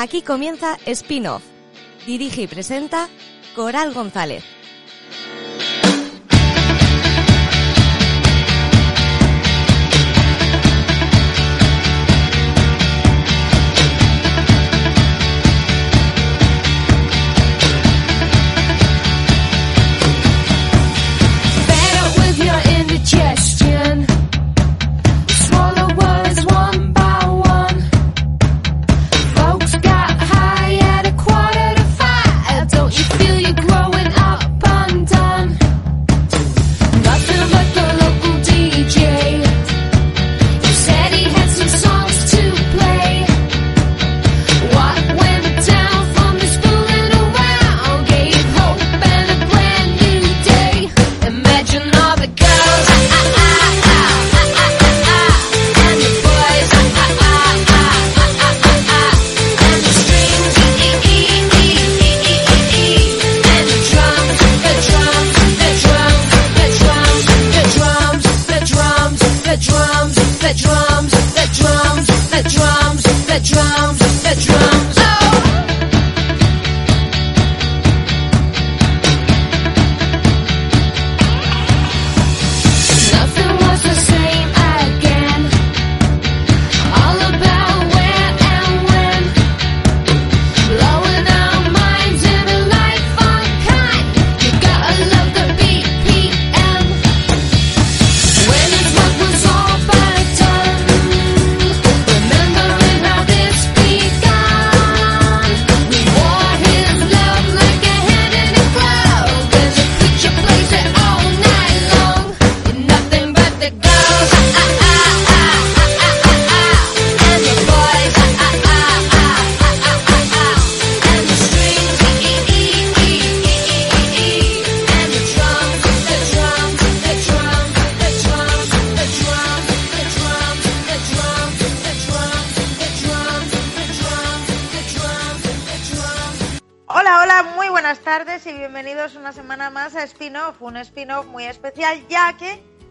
Aquí comienza Spin-off. Dirige y presenta Coral González.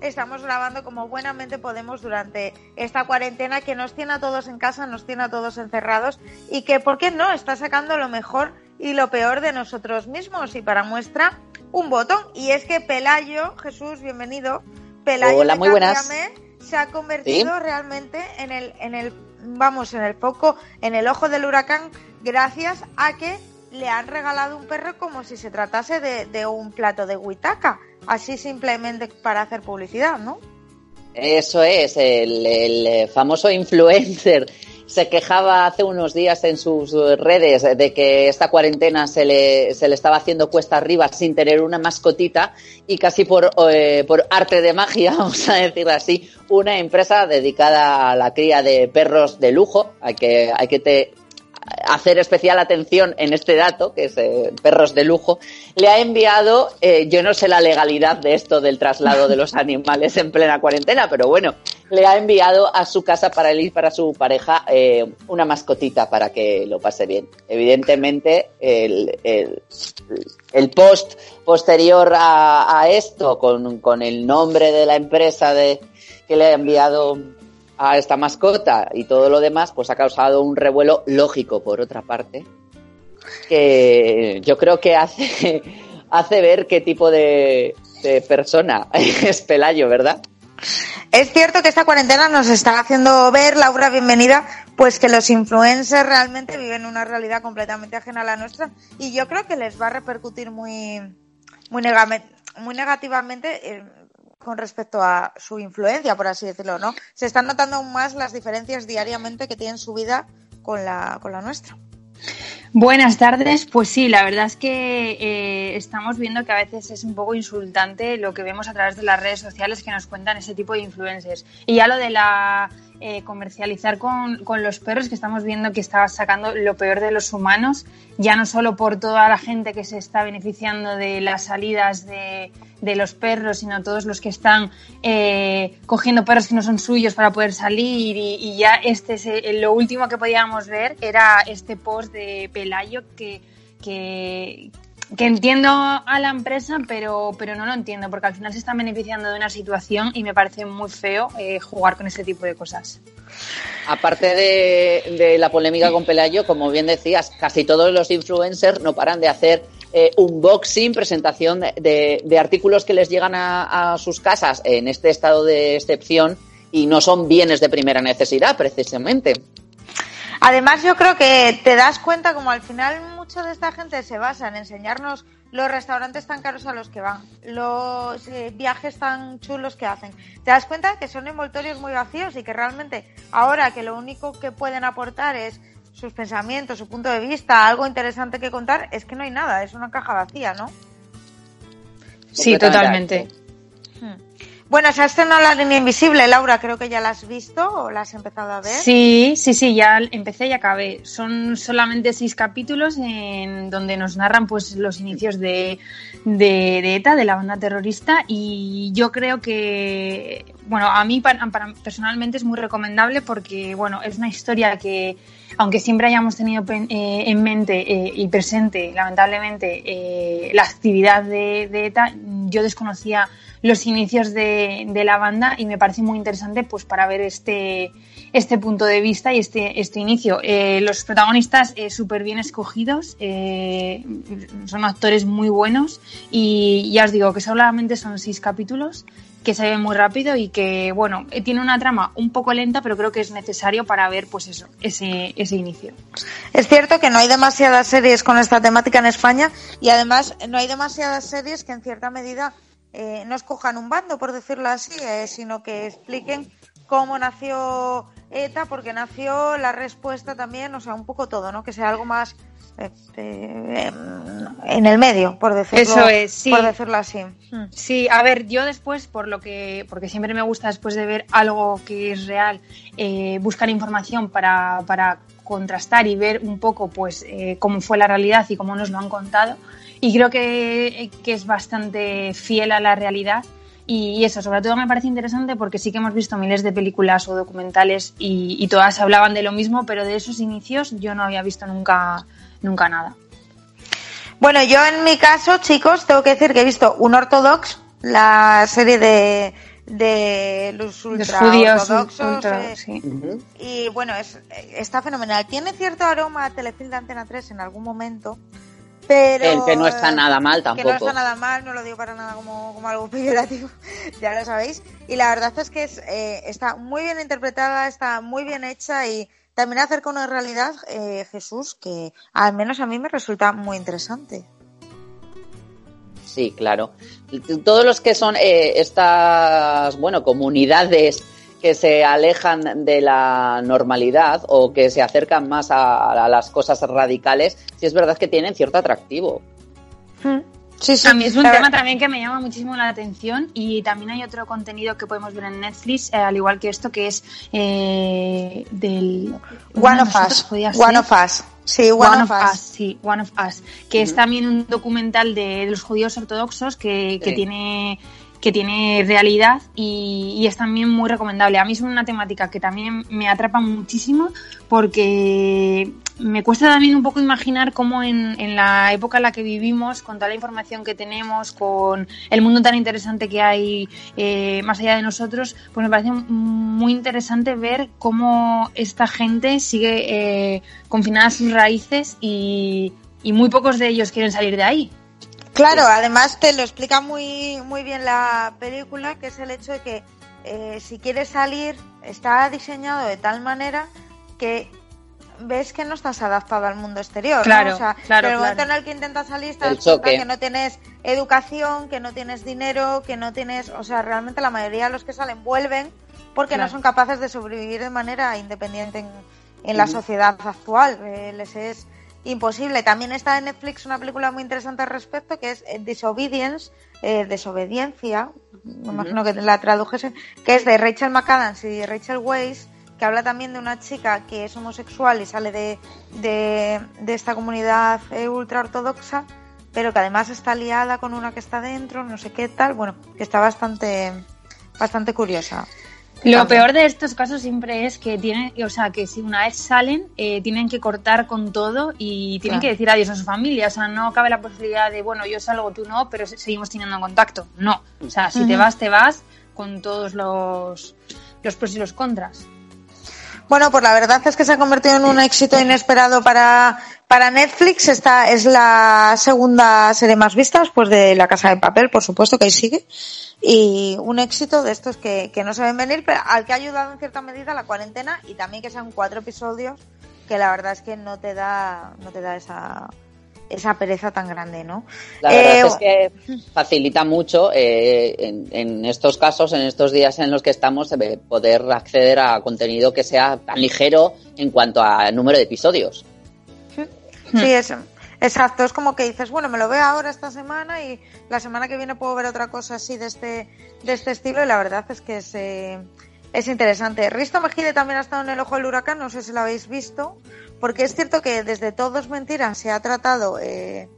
Estamos grabando como buenamente podemos durante esta cuarentena que nos tiene a todos en casa, nos tiene a todos encerrados y que, ¿por qué no?, está sacando lo mejor y lo peor de nosotros mismos. Y para muestra un botón. Y es que Pelayo, Jesús, bienvenido, Pelayo Hola, muy buenas. Se ha convertido realmente en el, en el, vamos, en el foco, en el ojo del huracán gracias a que le han regalado un perro como si se tratase de, de un plato de huitaca, así simplemente para hacer publicidad, ¿no? Eso es, el, el famoso influencer se quejaba hace unos días en sus redes de que esta cuarentena se le, se le estaba haciendo cuesta arriba sin tener una mascotita y casi por, eh, por arte de magia, vamos a decirlo así, una empresa dedicada a la cría de perros de lujo, hay que, hay que te, hacer especial atención en este dato, que es eh, perros de lujo, le ha enviado, eh, yo no sé la legalidad de esto del traslado de los animales en plena cuarentena, pero bueno, le ha enviado a su casa para él y para su pareja eh, una mascotita para que lo pase bien. Evidentemente, el, el, el post posterior a, a esto, con, con, el nombre de la empresa de, que le ha enviado a esta mascota y todo lo demás, pues ha causado un revuelo lógico, por otra parte, que yo creo que hace, hace ver qué tipo de, persona es Pelayo, ¿verdad? Es cierto que esta cuarentena nos está haciendo ver, Laura, bienvenida, pues que los influencers realmente viven una realidad completamente ajena a la nuestra y yo creo que les va a repercutir muy, muy, muy negativamente eh, con respecto a su influencia, por así decirlo, ¿no? Se están notando aún más las diferencias diariamente que tienen su vida con la, con la nuestra. Buenas tardes. Pues sí, la verdad es que eh, estamos viendo que a veces es un poco insultante lo que vemos a través de las redes sociales que nos cuentan ese tipo de influencers. Y ya lo de la eh, comercializar con, con, los perros, que estamos viendo que está sacando lo peor de los humanos, ya no solo por toda la gente que se está beneficiando de las salidas de, de los perros, sino todos los que están eh, cogiendo perros que no son suyos para poder salir. Y, y ya este es el, lo último que podíamos ver era este post de Pelayo que, que, que entiendo a la empresa, pero, pero no lo entiendo, porque al final se están beneficiando de una situación y me parece muy feo eh, jugar con ese tipo de cosas. Aparte de, de, la polémica con Pelayo, como bien decías, casi todos los influencers no paran de hacer eh, unboxing, presentación de, de, de, artículos que les llegan a, a sus casas en este estado de excepción y no son bienes de primera necesidad, precisamente. Además, yo creo que te das cuenta como al final mucha de esta gente se basa en enseñarnos los restaurantes tan caros a los que van, los eh, viajes tan chulos que hacen. Te das cuenta que son envoltorios muy vacíos y que realmente ahora que lo único que pueden aportar es sus pensamientos, su punto de vista, algo interesante que contar, es que no hay nada, es una caja vacía, ¿no? Sí, totalmente. Bueno, se ha estrenado La Línea Invisible, Laura, creo que ya la has visto o la has empezado a ver. Sí, sí, sí, ya empecé y acabé. Son solamente seis capítulos en donde nos narran pues los inicios de, de, ETA, de la banda terrorista, y yo creo que, bueno, a mí personalmente es muy recomendable porque, bueno, es una historia que, aunque siempre hayamos tenido eh, en mente eh, y presente, lamentablemente, eh, la actividad de ETA, yo desconocía los inicios de, la banda y me parece muy interesante pues para ver este, este punto de vista y este, este inicio. Eh, los protagonistas eh, súper bien escogidos, eh, son actores muy buenos y ya os digo que solamente son seis capítulos que se ve muy rápido y que, bueno, tiene una trama un poco lenta, pero creo que es necesario para ver, pues eso, ese, ese inicio. Es cierto que no hay demasiadas series con esta temática en España y además no hay demasiadas series que en cierta medida eh, no escojan un bando, por decirlo así, eh, sino que expliquen cómo nació ETA, porque nació la respuesta también, o sea, un poco todo, ¿no? Que sea algo más este, en el medio, por decirlo, Eso es, sí. por decirlo así. Sí, a ver, yo después, por lo que, porque siempre me gusta después de ver algo que es real, eh, buscar información para, para contrastar y ver un poco, pues, cómo fue la realidad y cómo nos lo han contado. Y creo que, que es bastante fiel a la realidad. Y eso, sobre todo me parece interesante porque sí que hemos visto miles de películas o documentales y, y, todas hablaban de lo mismo, pero de esos inicios yo no había visto nunca, nunca nada. Bueno, yo en mi caso, chicos, tengo que decir que he visto un Ortodox, la serie de, de los ultra judíos ultra, eh, sí. y bueno, es, está fenomenal. Tiene cierto aroma a telefilm de Antena 3 en algún momento, pero el que no está nada mal tampoco. Que no está nada mal, no lo digo para nada como, como algo peyorativo, ya lo sabéis. Y la verdad es que es, eh, está muy bien interpretada, está muy bien hecha y también acerca una realidad, eh, Jesús, que al menos a mí me resulta muy interesante. Sí, claro. Todos los que son eh, estas, bueno, comunidades que se alejan de la normalidad o que se acercan más a, a las cosas radicales, sí es verdad que tienen cierto atractivo. Mm. Sí, sí. A mí es un tema también que me llama muchísimo la atención y también hay otro contenido que podemos ver en Netflix, eh, al igual que esto, que es eh, del... One of Us. One of Us. Sí, One, One of, of Us. Us. Sí, One of Us. Que uh -huh. es también un documental de, de los judíos ortodoxos que, que sí. tiene que tiene realidad y, es también muy recomendable. A mí es una temática que también me atrapa muchísimo porque me cuesta también un poco imaginar cómo en, en, la época en la que vivimos, con toda la información que tenemos, con el mundo tan interesante que hay eh, más allá de nosotros, pues me parece muy interesante ver cómo esta gente sigue eh, confinada a sus raíces y, y muy pocos de ellos quieren salir de ahí. Claro, además te lo explica muy, muy bien la película, que es el hecho de que eh, si quieres salir, está diseñado de tal manera que ves que no estás adaptado al mundo exterior. Claro, ¿no? o sea, claro, pero el momento claro. en el que intentas salir, te das cuenta que no tienes educación, que no tienes dinero, que no tienes. O sea, realmente la mayoría de los que salen vuelven porque claro. no son capaces de sobrevivir de manera independiente en, en la sociedad actual. Eh, les es imposible. También está en Netflix una película muy interesante al respecto que es eh, Disobedience, eh, Desobediencia, me imagino que la tradujesen, que es de Rachel McAdams y Rachel Weisz, que habla también de una chica que es homosexual y sale de, de, de esta comunidad eh, ultra ortodoxa, pero que además está liada con una que está dentro, no sé qué tal, bueno, que está bastante, bastante curiosa. Lo peor de estos casos siempre es que tienen, o sea, que si una vez salen, eh, tienen que cortar con todo y tienen Claro. que decir adiós a su familia. O sea, no cabe la posibilidad de, bueno, yo salgo, tú no, pero se- seguimos teniendo contacto. No. O sea, si te vas, te vas con todos los, los pros y los contras. Bueno, pues la verdad es que se ha convertido en un éxito inesperado para, para Netflix. Esta es la segunda serie más vista después de La Casa de Papel, por supuesto que ahí sigue. Y un éxito de estos que, que no se ven venir, pero al que ha ayudado en cierta medida la cuarentena y también que sean cuatro episodios que la verdad es que no te da, no te da esa, esa pereza tan grande, ¿no? La verdad Eh, es que facilita mucho eh, en, en estos casos, en estos días en los que estamos, eh, poder acceder a contenido que sea tan ligero en cuanto a número de episodios. Sí, es, exacto. Es como que dices, bueno, me lo veo ahora esta semana y la semana que viene puedo ver otra cosa así de este, de este estilo y la verdad es que es, eh, es interesante. Risto Mejide también ha estado en el ojo del huracán, no sé si lo habéis visto, porque es cierto que desde Todo es Mentira se ha tratado eh,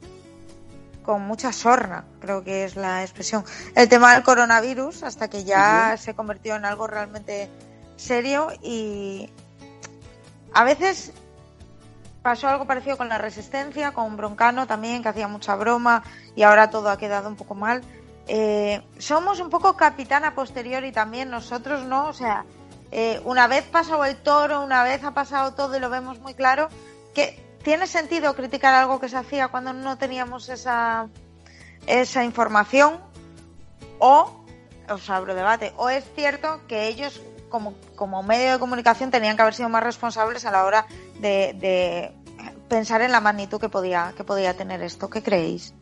con mucha sorna, creo que es la expresión, el tema del coronavirus hasta que ya se convirtió en algo realmente serio y a veces pasó algo parecido con la resistencia, con Broncano también, que hacía mucha broma y ahora todo ha quedado un poco mal. Eh, somos un poco capitán a posteriori también nosotros, ¿no? O sea, eh, una vez pasado el toro, una vez ha pasado todo y lo vemos muy claro, que tiene sentido criticar algo que se hacía cuando no teníamos esa, esa información o, os abro debate, o es cierto que ellos como, como medio de comunicación tenían que haber sido más responsables a la hora de, de pensar en la magnitud que podía, que podía tener esto. ¿Qué creéis?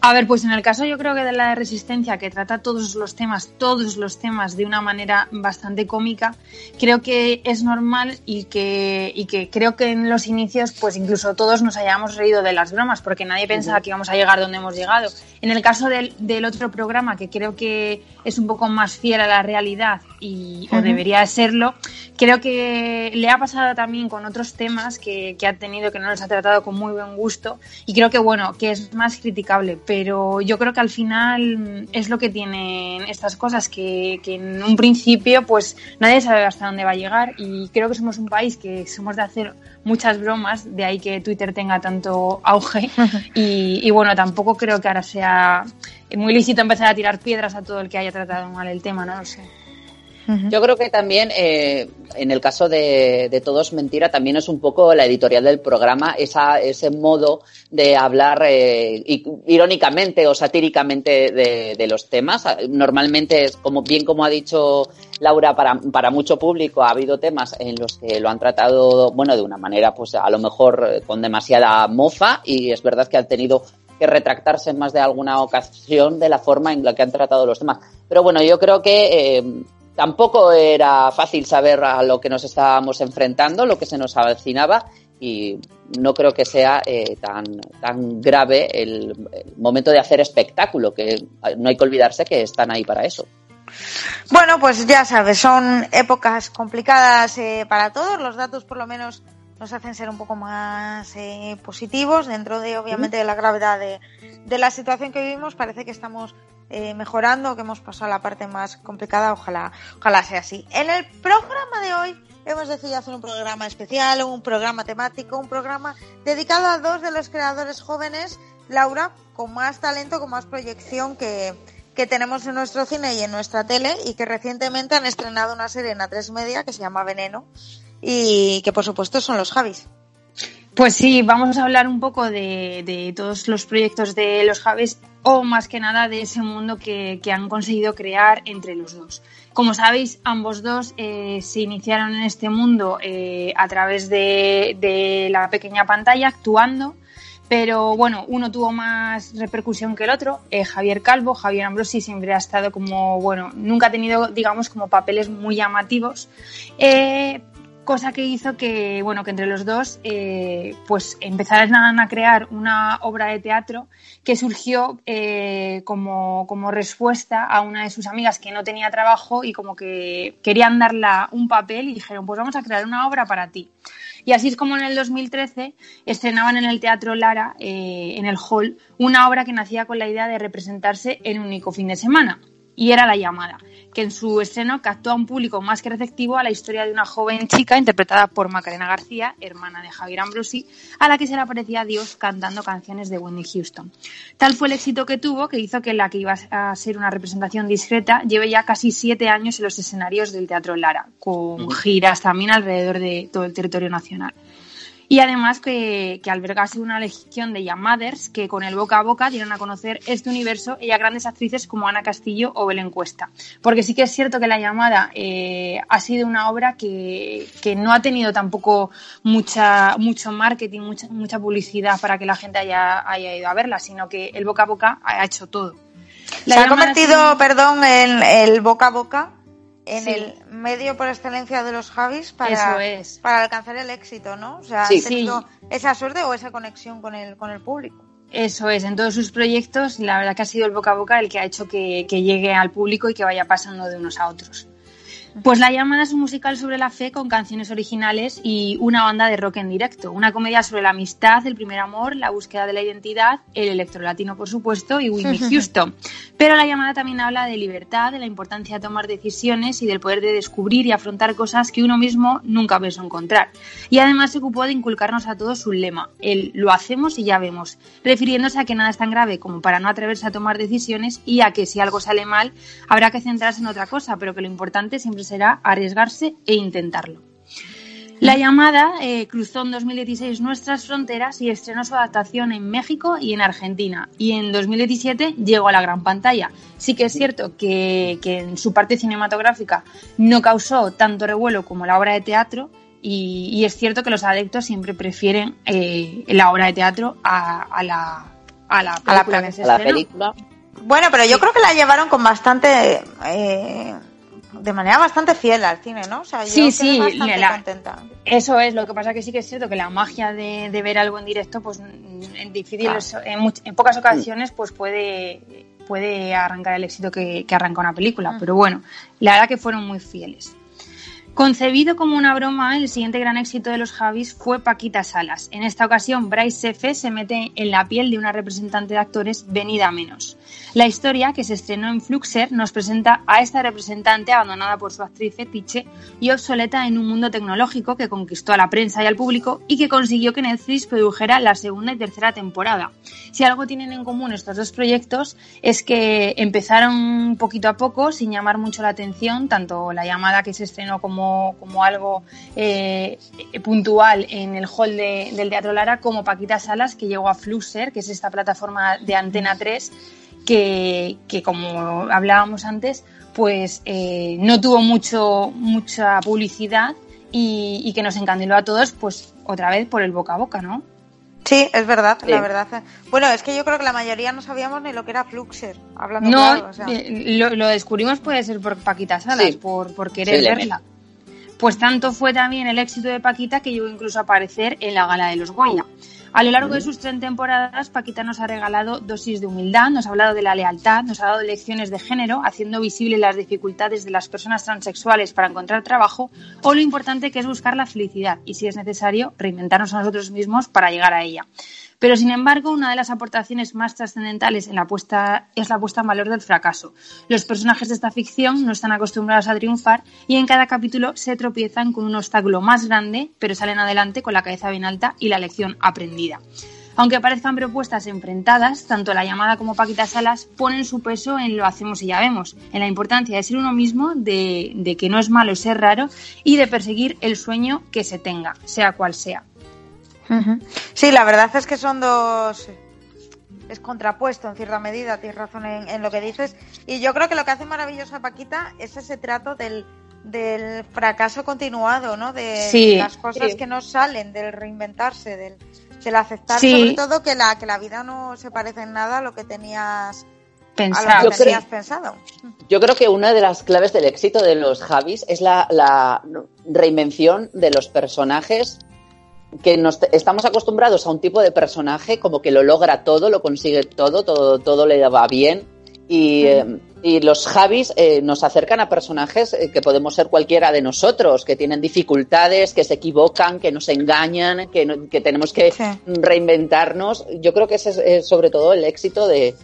A ver, pues en el caso yo creo que de la resistencia, que trata todos los temas, todos los temas de una manera bastante cómica, creo que es normal y que, y que creo que en los inicios, pues incluso todos nos hayamos reído de las bromas, porque nadie pensaba que íbamos a llegar donde hemos llegado. En el caso del, del otro programa, que creo que es un poco más fiel a la realidad y, o Ujú. debería serlo, creo que le ha pasado también con otros temas que, que ha tenido, que no los ha tratado con muy buen gusto, y creo que bueno, que es más criticable, pero yo creo que al final es lo que tienen estas cosas, que, que en un principio pues nadie sabe hasta dónde va a llegar, y creo que somos un país que somos de hacer muchas bromas, de ahí que Twitter tenga tanto auge, y, y bueno, tampoco creo que ahora sea muy lícito empezar a tirar piedras a todo el que haya tratado mal el tema, no lo sé. Yo creo que también, eh, en el caso de, de Todos Mentira, también es un poco la editorial del programa, esa, ese modo de hablar eh, irónicamente o satíricamente de, de los temas. Normalmente, es como bien como ha dicho Laura, para, para mucho público ha habido temas en los que lo han tratado, bueno, de una manera, pues a lo mejor eh, con demasiada mofa y es verdad que han tenido que retractarse en más de alguna ocasión de la forma en la que han tratado los temas. Pero bueno, yo creo que eh, tampoco era fácil saber a lo que nos estábamos enfrentando, lo que se nos avecinaba y no creo que sea eh, tan, tan grave el, el momento de hacer espectáculo, que no hay que olvidarse que están ahí para eso. Bueno, pues ya sabes, son épocas complicadas eh, para todos. Los datos, por lo menos, nos hacen ser un poco más eh, positivos dentro de, obviamente, de la gravedad de, de la situación que vivimos. Parece que estamos eh, mejorando, que hemos pasado la parte más complicada. Ojalá, ojalá sea así. En el programa de hoy hemos decidido hacer un programa especial, un programa temático, un programa dedicado a dos de los creadores jóvenes, Laura, con más talento, con más proyección que, que tenemos en nuestro cine y en nuestra tele y que recientemente han estrenado una serie en A3 Media que se llama Veneno y que por supuesto son los Javis. Pues sí, vamos a hablar un poco de, todos los proyectos de los Javes o más que nada de ese mundo que, han conseguido crear entre los dos. Como sabéis, ambos dos eh, se iniciaron en este mundo eh, a través de, la pequeña pantalla, actuando, pero bueno, uno tuvo más repercusión que el otro. Eh, Javier Calvo, Javier Ambrosi siempre ha estado como, bueno, nunca ha tenido, digamos, como papeles muy llamativos. Cosa que hizo que, bueno, que entre los dos eh, pues empezaran a crear una obra de teatro que surgió eh, como, como respuesta a una de sus amigas que no tenía trabajo y como que querían darla un papel y dijeron, pues vamos a crear una obra para ti. Y así es como en el 2013 estrenaban en el Teatro Lara, eh, en el Hall, una obra que nacía con la idea de representarse en un único fin de semana y era La llamada, que en su estreno captó a un público más que receptivo a la historia de una joven chica interpretada por Macarena García, hermana de Javier Ambrosi, a la que se le aparecía Dios cantando canciones de Wendy Houston. Tal fue el éxito que tuvo que hizo que la que iba a ser una representación discreta lleve ya casi siete años en los escenarios del Teatro Lara, con giras también alrededor de todo el territorio nacional. Y además que, que albergase una legión de llamadas que con el boca a boca dieron a conocer este universo y a grandes actrices como Ana Castillo o Belén Cuesta. Porque sí que es cierto que La llamada eh, ha sido una obra que, que, no ha tenido tampoco mucha, mucho marketing, mucha, mucha publicidad para que la gente haya, haya ido a verla, sino que el boca a boca ha hecho todo. La Se ha convertido, perdón, en el boca a boca en sí. el medio por excelencia de los Javis para, es. para alcanzar el éxito, ¿no? O sea, sí. tenido sí. esa suerte o esa conexión con el, con el público. Eso es, en todos sus proyectos, la verdad que ha sido el boca a boca el que ha hecho que, que llegue al público y que vaya pasando de unos a otros. Pues La llamada es un musical sobre la fe con canciones originales y una banda de rock en directo. Una comedia sobre la amistad, el primer amor, la búsqueda de la identidad, el electrolatino, por supuesto, y Whitney Houston. Pero La llamada también habla de libertad, de la importancia de tomar decisiones y del poder de descubrir y afrontar cosas que uno mismo nunca pensó encontrar. Y además se ocupó de inculcarnos a todos un lema, el lo hacemos y ya vemos, refiriéndose a que nada es tan grave como para no atreverse a tomar decisiones y a que si algo sale mal habrá que centrarse en otra cosa, pero que lo importante siempre será arriesgarse e intentarlo. La llamada eh, cruzó en 2016 nuestras fronteras y estrenó su adaptación en México y en Argentina. Y en 2017 llegó a la gran pantalla. Sí que es cierto que, que en su parte cinematográfica no causó tanto revuelo como la obra de teatro. Y, y es cierto que los adeptos siempre prefieren eh, la obra de teatro a, a, la, a la película. A la, a la película. Bueno, pero yo creo que la llevaron con bastante... Eh de manera bastante fiel al cine, ¿no? O sea, yo sí, sí, bastante la, contenta. Eso es, lo que pasa que sí que es cierto que la magia de, de ver algo en directo, pues en difíciles, claro. en, en, pocas ocasiones, pues puede, puede arrancar el éxito que, que arranca una película. Mm. Pero bueno, la verdad que fueron muy fieles. Concebido como una broma, el siguiente gran éxito de los Javis fue Paquita Salas. En esta ocasión, Bryce F. se mete en la piel de una representante de actores venida menos. La historia, que se estrenó en Fluxer, nos presenta a esta representante abandonada por su actriz fetiche y obsoleta en un mundo tecnológico que conquistó a la prensa y al público y que consiguió que Netflix produjera la segunda y tercera temporada. Si algo tienen en común estos dos proyectos es que empezaron poquito a poco, sin llamar mucho la atención, tanto la llamada que se estrenó como, como algo eh, puntual en el hall de, del Teatro Lara, como Paquita Salas, que llegó a Fluxer, que es esta plataforma de Antena 3 que, que como hablábamos antes, pues eh, no tuvo mucho, mucha publicidad y, y, que nos encandiló a todos, pues otra vez por el boca a boca, ¿no? Sí, es verdad, sí. la verdad. Bueno, es que yo creo que la mayoría no sabíamos ni lo que era Fluxer, hablando No, claro, o sea. lo, lo, descubrimos puede ser por Paquita Salas, sí. por, por querer verla. Pues tanto fue también el éxito de Paquita que llegó incluso a aparecer en la gala de los Goya. A lo largo de sus tres temporadas, Paquita nos ha regalado dosis de humildad, nos ha hablado de la lealtad, nos ha dado lecciones de género, haciendo visible las dificultades de las personas transexuales para encontrar trabajo o lo importante que es buscar la felicidad y, si es necesario, reinventarnos a nosotros mismos para llegar a ella. Pero, sin embargo, una de las aportaciones más trascendentales en la es la puesta en valor del fracaso. Los personajes de esta ficción no están acostumbrados a triunfar y en cada capítulo se tropiezan con un obstáculo más grande, pero salen adelante con la cabeza bien alta y la lección aprendida. Aunque parezcan propuestas enfrentadas, tanto la llamada como Paquita Salas ponen su peso en lo hacemos y ya vemos, en la importancia de ser uno mismo, de, de que no es malo ser raro y de perseguir el sueño que se tenga, sea cual sea. Sí, la verdad es que son dos. Es contrapuesto en cierta medida, tienes razón en, en, lo que dices. Y yo creo que lo que hace maravilloso a Paquita es ese trato del, del fracaso continuado, ¿no? De sí, las cosas sí. que no salen, del reinventarse, del, del aceptar sí. sobre todo que la, que la vida no se parece en nada a lo que tenías pensado. lo Yo creo- pensado. Yo creo que una de las claves del éxito de los Javis es la, la reinvención de los personajes que nos estamos acostumbrados a un tipo de personaje como que lo logra todo, lo consigue todo, todo, todo le va bien. Y, eh, y los Javis eh, nos acercan a personajes eh, que podemos ser cualquiera de nosotros, que tienen dificultades, que se equivocan, que nos engañan, que, no- que tenemos que Sí. reinventarnos. Yo creo que ese es eh, sobre todo el éxito de,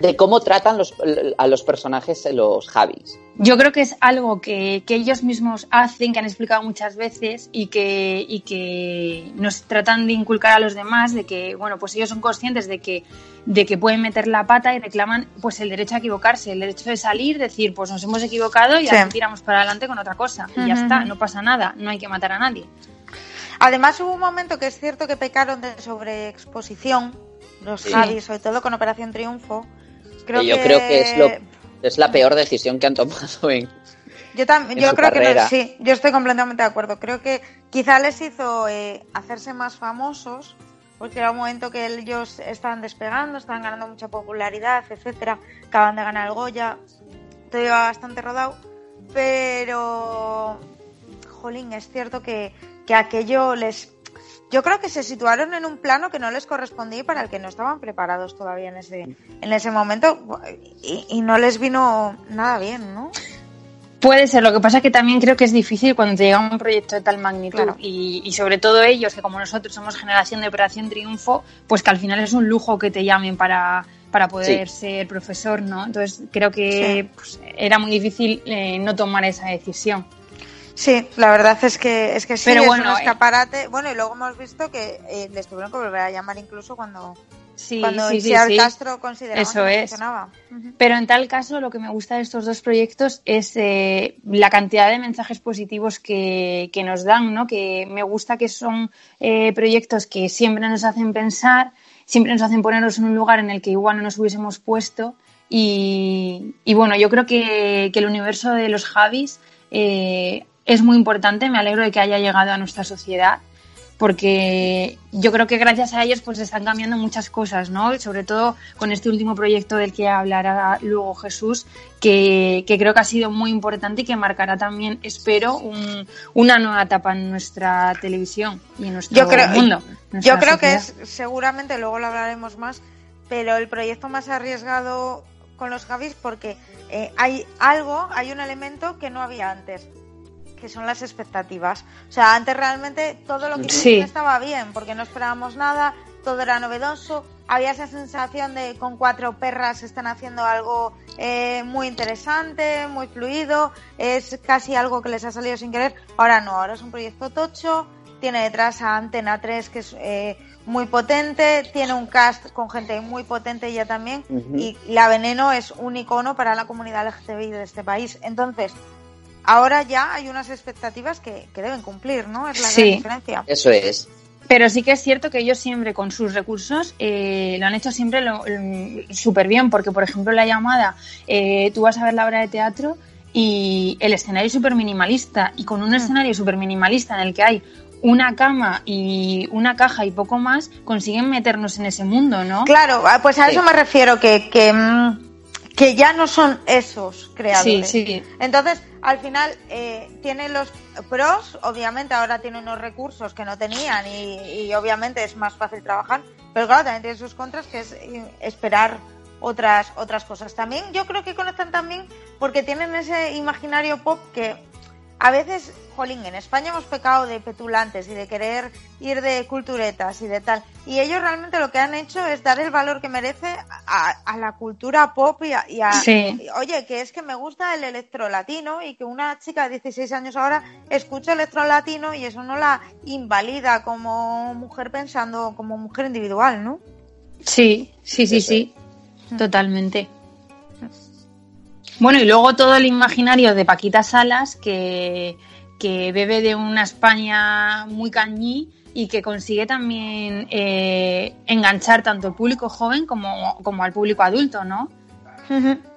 de cómo tratan los, a los personajes eh, los Javis. Yo creo que es algo que, que ellos mismos hacen, que han explicado muchas veces y que, y que nos tratan de inculcar a los demás de que, bueno, pues ellos son conscientes de que, de que pueden meter la pata y reclaman pues el derecho a equivocarse, el derecho de salir, decir, pues nos hemos equivocado y Sí. así tiramos para adelante con otra cosa. Y ya está, no pasa nada, no hay que matar a nadie. Además hubo un momento que es cierto que pecaron de sobreexposición los Sí. Javis, sobre todo con Operación Triunfo. Creo Que yo que... creo que es lo- Es la peor decisión que han tomado en, Yo también, yo su creo que carrera. no, sí, yo estoy completamente de acuerdo. Creo que quizá les hizo eh, hacerse más famosos, porque era un momento que ellos estaban despegando, estaban ganando mucha popularidad, etcétera, acaban de ganar el Goya, todo iba bastante rodado, pero jolín, es cierto que, que aquello les yo creo que se situaron en un plano que no les correspondía y para el que no estaban preparados todavía en ese, en ese momento y, y no les vino nada bien, ¿no? Puede ser, lo que pasa es que también creo que es difícil cuando te llega un proyecto de tal magnitud Claro. y, y sobre todo ellos, que como nosotros somos generación de Operación Triunfo, pues que al final es un lujo que te llamen para, para poder ser profesor, ¿no? Entonces creo que Sí. pues, era muy difícil eh, no tomar esa decisión. Sí, la verdad es que es que sí, Pero es bueno, un eh. escaparate. Bueno, y luego hemos visto que eh, les tuvieron que volver a llamar incluso cuando, Sí, cuando sí, sí, sí. Castro consideraba Eso que es. funcionaba. Ujú. Pero en tal caso, lo que me gusta de estos dos proyectos es eh, la cantidad de mensajes positivos que, que nos dan, ¿no? Que me gusta que son eh, proyectos que siempre nos hacen pensar, siempre nos hacen ponernos en un lugar en el que igual no nos hubiésemos puesto. Y, y bueno, yo creo que, que el universo de los Javis eh, es muy importante. Me alegro de que haya llegado a nuestra sociedad porque yo creo que gracias a ellos pues están cambiando muchas cosas, ¿no? Sobre todo con este último proyecto del que hablará luego Jesús, que, que creo que ha sido muy importante y que marcará también, espero, un- una nueva etapa en nuestra televisión y en nuestro Yo creo, mundo. yo creo que es, seguramente, luego lo hablaremos más, pero el proyecto más arriesgado con los Javis porque eh, hay algo, hay un elemento que no había antes, que son las expectativas. O sea, antes realmente todo lo que Sí. estaba bien, porque no esperábamos nada, todo era novedoso, había esa sensación de con cuatro perras están haciendo algo eh, muy interesante, muy fluido, es casi algo que les ha salido sin querer. Ahora no, ahora es un proyecto tocho, tiene detrás a Antena 3 que es eh, muy potente, tiene un cast con gente muy potente ya también y La Veneno es un icono para la comunidad LGTBI de este país. Entonces, ahora ya hay unas expectativas que, que deben cumplir, ¿no? Es la Sí. gran diferencia. Eso es. Pero sí que es cierto que ellos siempre con sus recursos eh, lo han hecho siempre súper bien, porque por ejemplo la llamada, eh, tú vas a ver la obra de teatro y el escenario es súper minimalista y con un escenario súper minimalista en el que hay una cama y una caja y poco más, consiguen meternos en ese mundo, ¿no? Claro, ah, pues a Sí. eso me refiero, que, que, mm, que ya no son esos creadores. Sí, sí. Entonces, al final, eh, tiene los pros, obviamente ahora tiene unos recursos que no tenían y, y obviamente es más fácil trabajar, pero claro, también tiene sus contras, que es eh, esperar otras, otras cosas. También yo creo que conectan también porque tienen ese imaginario pop que a veces, jolín, en España hemos pecado de petulantes y de querer ir de culturetas y de tal. Y ellos realmente lo que han hecho es dar el valor que merece a, a la cultura pop y a, y a- Sí. y, Oye, que es que me gusta el electro latino y que una chica de 16 años ahora escucha electro latino y eso no la invalida como mujer pensando como mujer individual, ¿no? Sí, sí, sí, Eso sí, totalmente. Bueno, y luego todo el imaginario de Paquita Salas, que, que bebe de una España muy cañí y que consigue también eh, enganchar tanto al público joven como, como al público adulto, ¿no?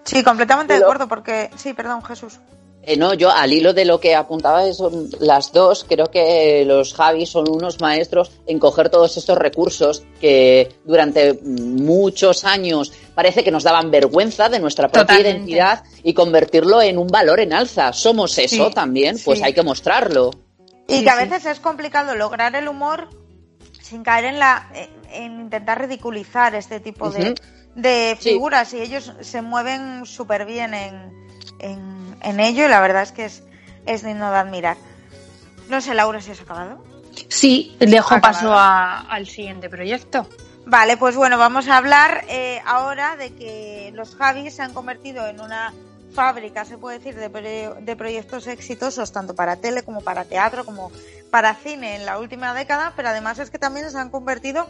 Sí, completamente de acuerdo porque... Sí, perdón, Jesús. Eh, no, yo al hilo de lo que apuntaba son las dos, creo que los Javis son unos maestros en coger todos estos recursos que durante muchos años parece que nos daban vergüenza de nuestra propia Totalmente. identidad y convertirlo en un valor en alza. Somos eso Sí, también, pues sí. hay que mostrarlo. Y Sí, que a veces es complicado lograr el humor sin caer en la en intentar ridiculizar este tipo de, de Sí. figuras y ellos se mueven súper bien en, en, en ello y la verdad es que es, es digno de admirar. No sé, Laura, si has acabado. Sí, dejo Acabado. paso a- al siguiente proyecto. Vale, pues bueno, vamos a hablar eh, ahora de que los Javis se han convertido en una fábrica, se puede decir, de, pro- de proyectos exitosos, tanto para tele como para teatro, como para cine en la última década, pero además es que también se han convertido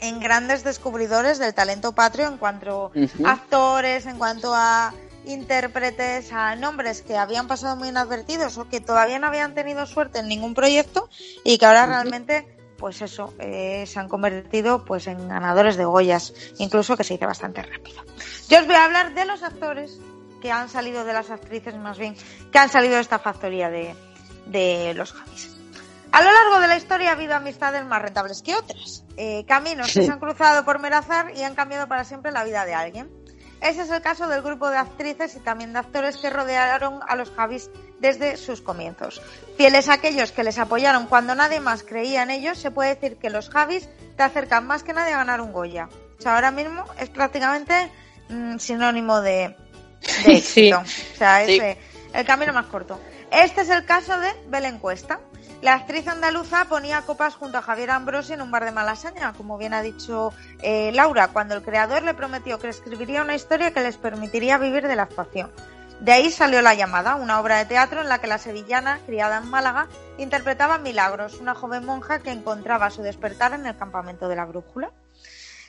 en grandes descubridores del talento patrio en cuanto a actores, en cuanto a intérpretes, a nombres que habían pasado muy inadvertidos o que todavía no habían tenido suerte en ningún proyecto y que ahora realmente, pues eso, eh, se han convertido pues en ganadores de Goyas, incluso que se dice bastante rápido. Yo os voy a hablar de los actores que han salido de las actrices más bien, que han salido de esta factoría de, de los Javis. A lo largo de la historia ha habido amistades más rentables que otras, eh, caminos que se han cruzado por mero azar y han cambiado para siempre la vida de alguien. Ese es el caso del grupo de actrices y también de actores que rodearon a los Javis desde sus comienzos. Fieles a aquellos que les apoyaron cuando nadie más creía en ellos, se puede decir que los Javis te acercan más que nadie a ganar un Goya. O sea, ahora mismo es prácticamente mm, sinónimo de, de éxito. O sea, es Sí. eh, el camino más corto. Este es el caso de Belén Cuesta. La actriz andaluza ponía copas junto a Javier Ambrosi en un bar de Malasaña, como bien ha dicho eh, Laura, cuando el creador le prometió que escribiría una historia que les permitiría vivir de la actuación. De ahí salió La llamada, una obra de teatro en la que la sevillana, criada en Málaga, interpretaba Milagros, una joven monja que encontraba su despertar en el campamento de la brújula.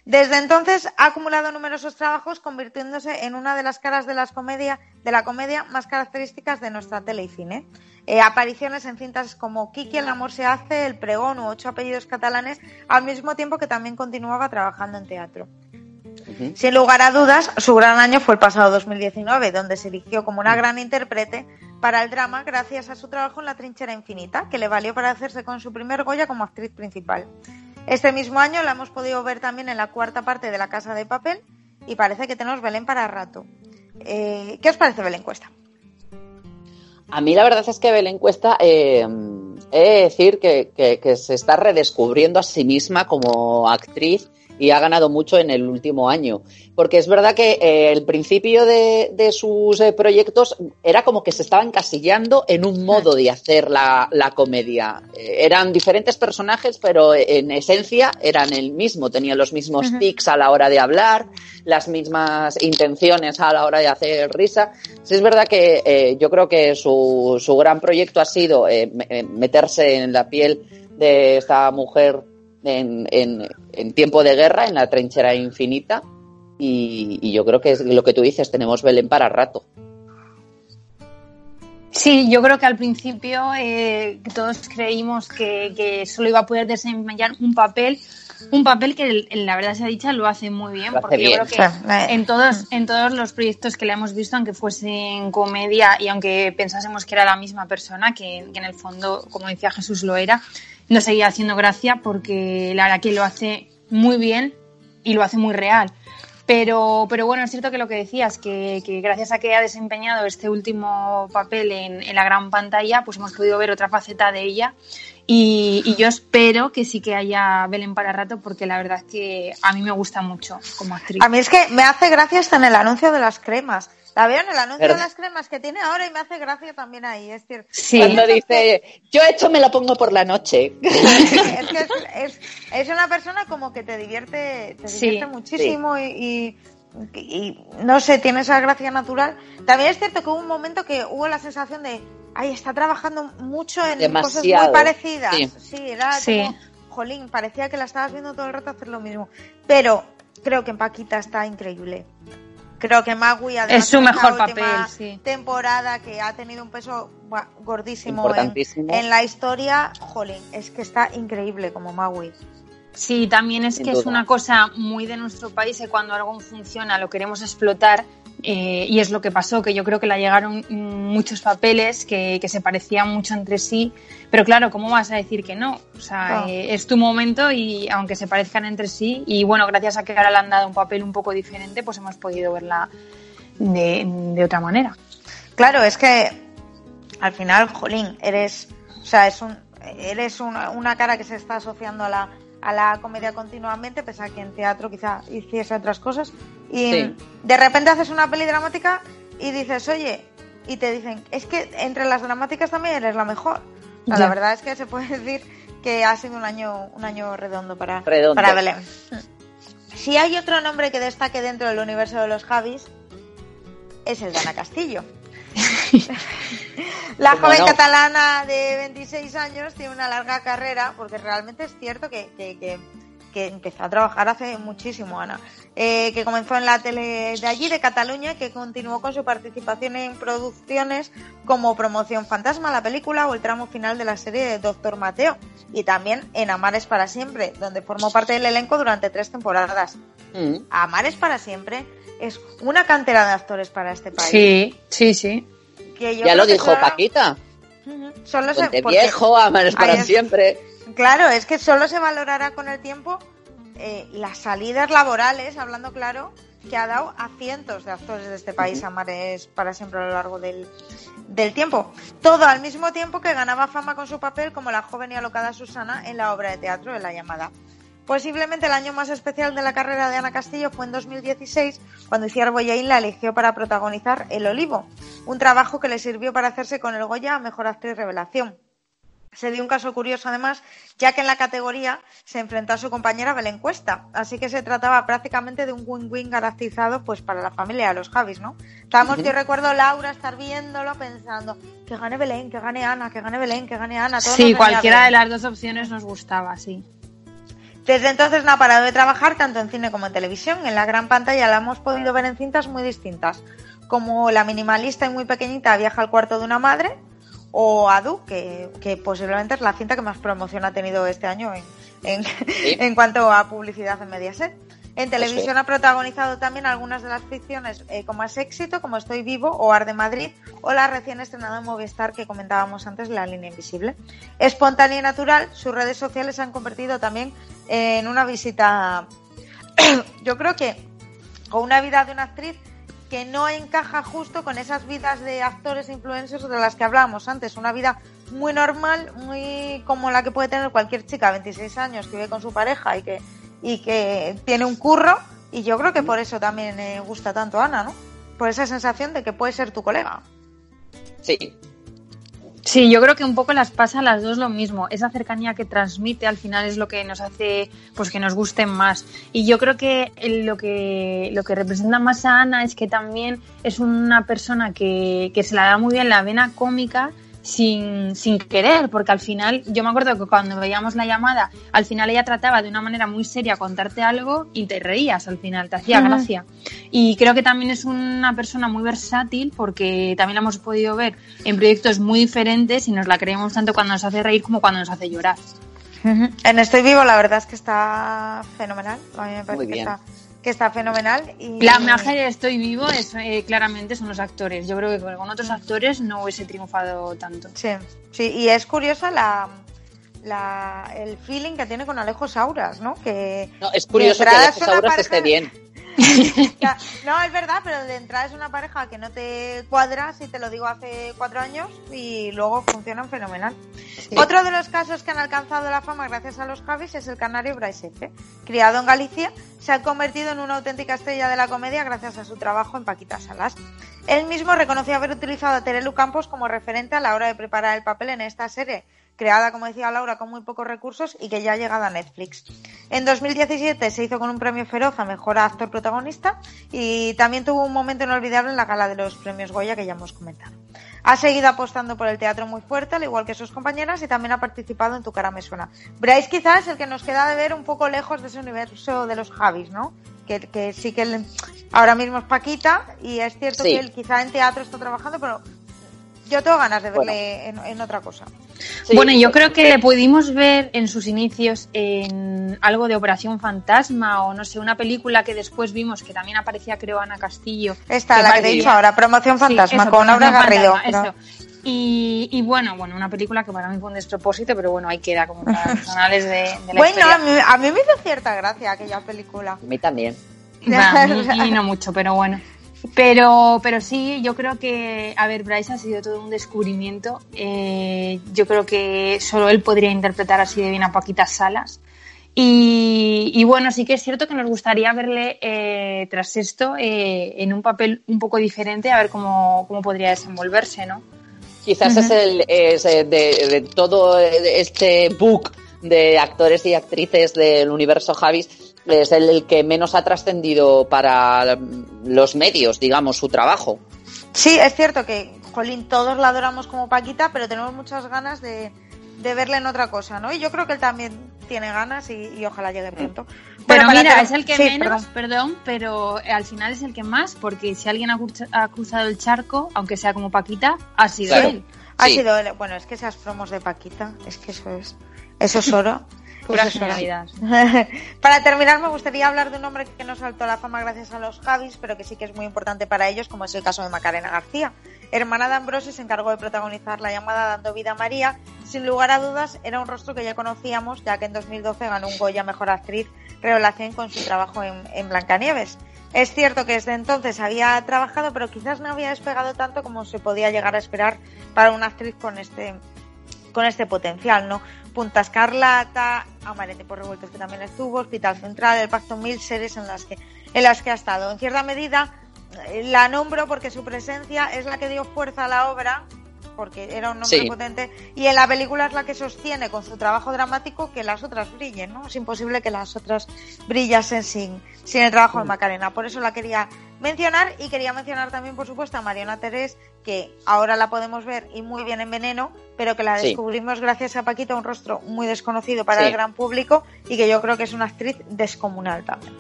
Desde entonces ha acumulado numerosos trabajos, convirtiéndose en una de las caras de, las comedia, de la comedia más características de nuestra tele y cine. Eh, apariciones en cintas como Kiki, El amor se hace, El pregón u ocho apellidos catalanes, al mismo tiempo que también continuaba trabajando en teatro. Sin lugar a dudas, su gran año fue el pasado 2019, donde se eligió como una gran intérprete para el drama gracias a su trabajo en La trinchera infinita, que le valió para hacerse con su primer Goya como actriz principal. Este mismo año la hemos podido ver también en la cuarta parte de La Casa de Papel y parece que tenemos Belén para rato. Eh, ¿Qué os parece Belén Cuesta? A mí la verdad es que Belén Cuesta, eh, he de decir que, que- que se está redescubriendo a sí misma como actriz y ha ganado mucho en el último año. Porque es verdad que eh, el principio de, de sus eh, proyectos era como que se estaba encasillando en un modo de hacer la, la comedia. Eh, eran diferentes personajes, pero en esencia eran el mismo, tenían los mismos tics a la hora de hablar, las mismas intenciones a la hora de hacer risa. Sí es verdad que yo creo que su, su gran proyecto ha sido me- meterse en la piel de esta mujer en, en- en tiempo de guerra, en la trinchera infinita. Y, y yo creo que es lo que tú dices, tenemos Belén para rato. Sí, yo creo que al principio eh, todos creímos que, que solo iba a poder desempeñar un papel, un papel que la verdad se ha dicho lo hace muy bien, hace porque bien. yo creo que en todos, en todos los proyectos que le hemos visto, aunque fuesen comedia y aunque pensásemos que era la misma persona, que, que en el fondo, como decía Jesús, lo era, nos seguía haciendo gracia porque la verdad que lo hace muy bien y lo hace muy real. Pero, pero bueno, es cierto que lo que decías, que, que gracias a que ha desempeñado este último papel en, en la gran pantalla, pues hemos podido ver otra faceta de ella. Y, y yo espero que sí que haya Belén para rato, porque la verdad es que a mí me gusta mucho como actriz. A mí es que me hace gracia hasta en el anuncio de las cremas. La veo en el anuncio Pero- de las cremas que tiene ahora y me hace gracia también ahí. Es decir, Sí. Cuando dice, yo esto me lo pongo por la noche. es que es, es, es una persona como que te divierte, te Sí, divierte muchísimo y, y, y no sé, tiene esa gracia natural. También es cierto que hubo un momento que hubo la sensación de, ay, está trabajando mucho en cosas muy Demasiado, parecidas. sí. Sí, era Sí. como, jolín, parecía que la estabas viendo todo el rato hacer lo mismo. Pero creo que en Paquita está increíble. Creo que Magui además, Es su mejor papel, sí. temporada que ha tenido un peso gordísimo en, la historia, jolín, es que está increíble como Magui. Sí, también es Sin que es una cosa muy de nuestro país que cuando algo funciona lo queremos explotar Eh, y es lo que pasó, que yo creo que le llegaron muchos papeles que, que, se parecían mucho entre sí, pero claro, ¿cómo vas a decir que no? O sea, eh, es tu momento y aunque se parezcan entre sí, y bueno, gracias a que ahora le han dado un papel un poco diferente, pues hemos podido verla de, de otra manera. Claro, es que al final, jolín, eres, o sea, es un, eres una, una cara que se está asociando a la a la comedia continuamente, pese a que en teatro quizá hiciese otras cosas. Y Sí. de repente haces una peli dramática y dices, oye, y te dicen, es que entre las dramáticas también eres la mejor. O sea, Ya. La verdad es que se puede decir que ha sido un año, un año redondo para, Redondo. para Belén. Si hay otro nombre que destaque dentro del universo de los Javis, es el de Ana Castillo. La ¿Cómo joven no? catalana de 26 años tiene una larga carrera, porque realmente es cierto que, que- que- que empezó a trabajar hace muchísimo, Ana. Eh, que comenzó en la tele de allí, de Cataluña, que continuó con su participación en producciones como Promoción Fantasma, la película, o el tramo final de la serie de Doctor Mateo. Y también en Amares para siempre, donde formó parte del elenco durante tres temporadas. Mm. Amares para siempre es una cantera de actores para este país. Sí, sí, sí. Que yo Ya lo dijo solo- Paquita. Ujú. Solo se, Ponte porque- viejo, para es- siempre. Claro, es que solo se valorará con el tiempo eh, las salidas laborales, hablando claro, que ha dado a cientos de actores de este país a Mares para siempre a lo largo del, del tiempo. Todo al mismo tiempo que ganaba fama con su papel como la joven y alocada Susana en la obra de teatro de La Llamada. Posiblemente el año más especial de la carrera de Ana Castillo fue en 2016, cuando Iciar Boyain la eligió para protagonizar El Olivo, un trabajo que le sirvió para hacerse con el Goya a Mejor Actriz Revelación. Se dio un caso curioso además, ya que en la categoría se enfrentó a su compañera Belén Cuesta, así que se trataba prácticamente de un win-win garantizado pues para la familia de los Javis, ¿no? Estábamos, yo recuerdo Laura estar viéndolo pensando que gane Belén, que gane Ana, que gane Belén, que gane Ana. todo Sí, cualquiera de las dos opciones nos gustaba, sí. Desde entonces no ha parado de trabajar tanto en cine como en televisión. En la gran pantalla la hemos podido ver en cintas muy distintas, como La minimalista y muy pequeñita viaja al cuarto de una madre, o Adu, que, que posiblemente es la cinta que más promoción ha tenido este año en, en, en cuanto a publicidad en Mediaset. En televisión ha protagonizado también algunas de las ficciones eh, como Es Éxito, como Estoy Vivo o Arde Madrid, o la recién estrenada en Movistar que comentábamos antes, La Línea Invisible. Espontánea y natural, sus redes sociales se han convertido también en una visita, yo creo que con una vida de una actriz que no encaja justo con esas vidas de actores e influencers de las que hablábamos antes. Una vida muy normal, muy como la que puede tener cualquier chica de 26 años que vive con su pareja y que, y que tiene un curro. Y yo creo que por eso también me gusta tanto a Ana, ¿no? Por esa sensación de que puede ser tu colega. Sí, Sí, yo creo que un poco las pasa a las dos lo mismo. Esa cercanía que transmite al final es lo que nos hace pues que nos gusten más. Y yo creo que lo que lo que representa más a Ana es que también es una persona que, que se la da muy bien la vena cómica sin, sin querer, porque al final, yo me acuerdo que cuando veíamos la llamada, al final ella trataba de una manera muy seria contarte algo y te reías al final, te hacía gracia. Y creo que también es una persona muy versátil porque también la hemos podido ver en proyectos muy diferentes y nos la creemos tanto cuando nos hace reír como cuando nos hace llorar. En Estoy Vivo la verdad es que está fenomenal. A mí me parece Muy que está, que está fenomenal. Y... La magia de Estoy Vivo es, eh, claramente son los actores. Yo creo que con otros actores no hubiese triunfado tanto. Sí, sí, y es curiosa la, la, el feeling que tiene con Alejo Sauras, ¿no? Que no, es curioso que Alejo Sauras pareja- esté bien. No, es verdad, pero de entrada es una pareja que no te cuadra, si te lo digo hace cuatro años, y luego funcionan fenomenal. Otro de los casos que han alcanzado la fama gracias a los Javis es el canario Bryce F. Criado en Galicia, se ha convertido en una auténtica estrella de la comedia gracias a su trabajo en Paquita Salas. Él mismo reconoció haber utilizado a Terelu Campos como referente a la hora de preparar el papel en esta serie, creada, como decía Laura, con muy pocos recursos y que ya ha llegado a Netflix. En 2017 se hizo con un premio feroz a Mejor Actor Protagonista y también tuvo un momento inolvidable en la gala de los premios Goya que ya hemos comentado. Ha seguido apostando por el teatro muy fuerte, al igual que sus compañeras, y también ha participado en Tu cara me suena. Bryce quizás el que nos queda de ver un poco lejos de ese universo de los Javis, ¿no? Que, que sí que él ahora mismo es Paquita y es cierto Sí. que él quizá en teatro está trabajando, pero yo tengo ganas de Bueno. verle en, en otra cosa. Sí, bueno, yo creo que le pudimos ver en sus inicios en algo de Operación Fantasma o no sé, una película que después vimos que también aparecía, creo, Ana Castillo. Esta, la que te he dicho ahora, Promoción Sí, Fantasma, eso, con Aura Garrido. Fantasma, pero-. Y, y bueno, bueno, una película que para mí fue un despropósito, pero bueno, ahí queda como para los anales de, de la Bueno, historia. a mí, a mí me hizo cierta gracia aquella película. A mí también. Va, a mí- y no mucho, pero bueno. Pero, pero sí, yo creo que, a ver, Bryce ha sido todo un descubrimiento. Eh, yo creo que solo él podría interpretar así de bien a Paquita Salas. Y, y bueno, sí que es cierto que nos gustaría verle eh, tras esto eh, en un papel un poco diferente, a ver cómo, cómo podría desenvolverse, ¿no? Quizás es el es eh, de, de todo este book de actores y actrices del universo Javis es el, el que menos ha trascendido para los medios, digamos, su trabajo. Sí, es cierto que, Jolín, todos la adoramos como Paquita, pero tenemos muchas ganas de, de verle en otra cosa, ¿no? Y yo creo que él también tiene ganas y, y ojalá llegue pronto. Pero Bueno, para mira, es el que sí, menos, perdón. perdón. pero al final es el que más, porque si alguien ha, cruza- ha cruzado el charco, aunque sea como Paquita, ha sido Claro. él. Ha sido él. Bueno, es que esas promos de Paquita, es que eso es, eso es oro. Genialidad. para terminar, me gustaría hablar de un hombre que no saltó a la fama gracias a los Javis, pero que sí que es muy importante para ellos, como es el caso de Macarena García. Hermana de Ambrosi se encargó de protagonizar la llamada Dando Vida a María. Sin lugar a dudas, era un rostro que ya conocíamos, ya que en 2012 ganó un Goya Mejor Actriz, revelación con su trabajo en, en Blancanieves. Es cierto que desde entonces había trabajado, pero quizás no había despegado tanto como se podía llegar a esperar para una actriz con este con este potencial, ¿no? Punta Escarlata, Amarete por Revueltos que también estuvo, Hospital Central, El Pacto Mil, series en las que en las que ha estado. En cierta medida eh, la nombro porque su presencia es la que dio fuerza a la obra, porque era un nombre Sí. potente, y en la película es la que sostiene con su trabajo dramático que las otras brillen, ¿no? Es imposible que las otras brillasen sin, sin el trabajo de Macarena. Por eso la quería mencionar y quería mencionar también, por supuesto, a Mariana Terés, que ahora la podemos ver y muy bien en Veneno, pero que la Sí. descubrimos gracias a Paquita, un rostro muy desconocido para Sí. el gran público y que yo creo que es una actriz descomunal también.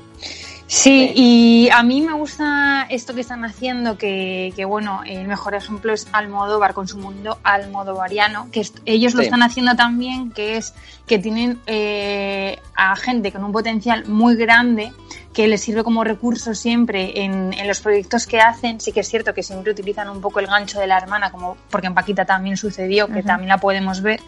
Sí, y a mí me gusta esto que están haciendo, que, que, bueno, el mejor ejemplo es Almodóvar con su mundo almodovariano, que ellos lo están haciendo también, que es que tienen eh, a gente con un potencial muy grande que les sirve como recurso siempre en, en los proyectos que hacen. Sí que es cierto que siempre utilizan un poco el gancho de la hermana, como porque en Paquita también sucedió, que también la podemos ver.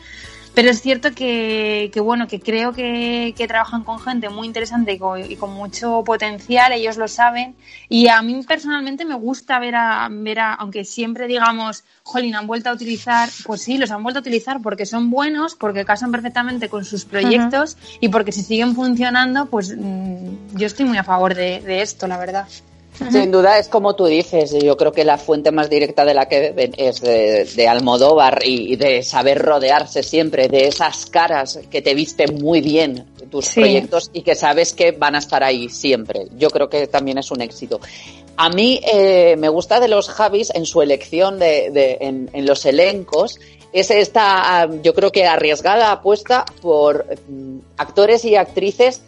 Pero es cierto que, que, bueno, que creo que, que trabajan con gente muy interesante y con, y con mucho potencial, ellos lo saben. Y a mí personalmente me gusta ver a, ver a, aunque siempre digamos, jolín, han vuelto a utilizar, pues sí, los han vuelto a utilizar porque son buenos, porque casan perfectamente con sus proyectos y porque si siguen funcionando, pues mm, yo estoy muy a favor de, de esto, la verdad. Sin duda es como tú dices, yo creo que la fuente más directa de la que beben es de, de Almodóvar y, de saber rodearse siempre de esas caras que te visten muy bien tus Sí. proyectos y que sabes que van a estar ahí siempre. Yo creo que también es un éxito. A mí eh, me gusta de los Javis en su elección de, de- en, en los elencos es esta, ah, yo creo que arriesgada apuesta por mm, actores y actrices